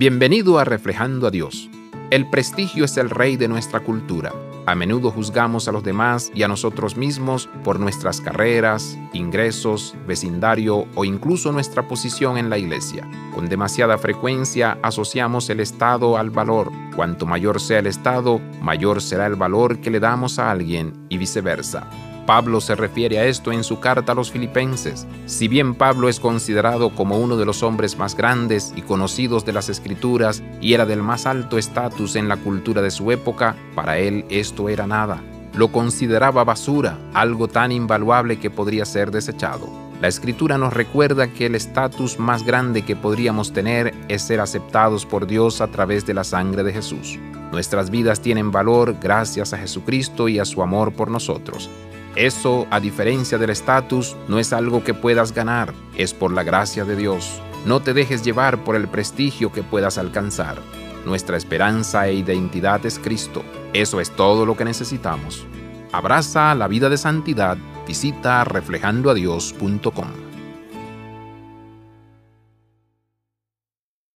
Bienvenido a Reflejando a Dios. El prestigio es el rey de nuestra cultura. A menudo juzgamos a los demás y a nosotros mismos por nuestras carreras, ingresos, vecindario o incluso nuestra posición en la iglesia. Con demasiada frecuencia asociamos el Estado al valor. Cuanto mayor sea el Estado, mayor será el valor que le damos a alguien y viceversa. Pablo se refiere a esto en su carta a los filipenses. Si bien Pablo es considerado como uno de los hombres más grandes y conocidos de las escrituras y era del más alto estatus en la cultura de su época, para él esto era nada. Lo consideraba basura, algo tan invaluable que podría ser desechado. La escritura nos recuerda que el estatus más grande que podríamos tener es ser aceptados por Dios a través de la sangre de Jesús. Nuestras vidas tienen valor gracias a Jesucristo y a su amor por nosotros. Eso, a diferencia del estatus, no es algo que puedas ganar, es por la gracia de Dios. No te dejes llevar por el prestigio que puedas alcanzar. Nuestra esperanza e identidad es Cristo. Eso es todo lo que necesitamos. Abraza la vida de santidad. Visita reflejandoadios.com.